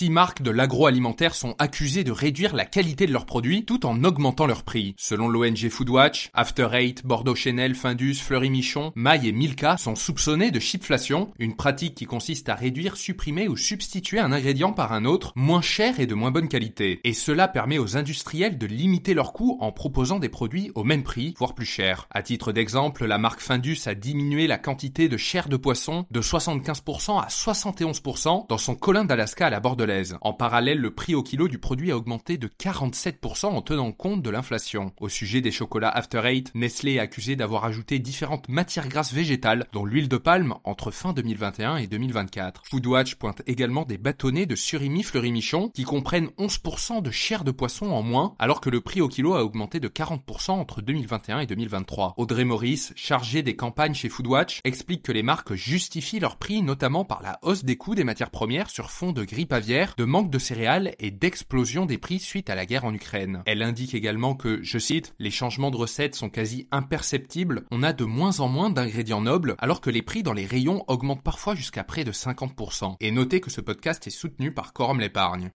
Six marques de l'agroalimentaire sont accusées de réduire la qualité de leurs produits tout en augmentant leur prix. Selon l'ONG Foodwatch, After Eight, Bordeaux Chanel, Findus, Fleury Michon, Maille et Milka sont soupçonnés de chipflation, une pratique qui consiste à réduire, supprimer ou substituer un ingrédient par un autre moins cher et de moins bonne qualité. Et cela permet aux industriels de limiter leurs coûts en proposant des produits au même prix, voire plus cher. À titre d'exemple, la marque Findus a diminué la quantité de chair de poisson de 75% à 71% dans son colin d'Alaska à la En parallèle, le prix au kilo du produit a augmenté de 47% en tenant compte de l'inflation. Au sujet des chocolats After Eight, Nestlé est accusé d'avoir ajouté différentes matières grasses végétales, dont l'huile de palme, entre fin 2021 et 2024. Foodwatch pointe également des bâtonnets de surimi fleurimichon qui comprennent 11% de chair de poisson en moins, alors que le prix au kilo a augmenté de 40% entre 2021 et 2023. Audrey Maurice, chargée des campagnes chez Foodwatch, explique que les marques justifient leur prix notamment par la hausse des coûts des matières premières sur fond de grippe aviaire, de manque de céréales et d'explosion des prix suite à la guerre en Ukraine. Elle indique également que, je cite, les changements de recettes sont quasi imperceptibles, on a de moins en moins d'ingrédients nobles, alors que les prix dans les rayons augmentent parfois jusqu'à près de 50%. Et notez que ce podcast est soutenu par Quorum l'épargne.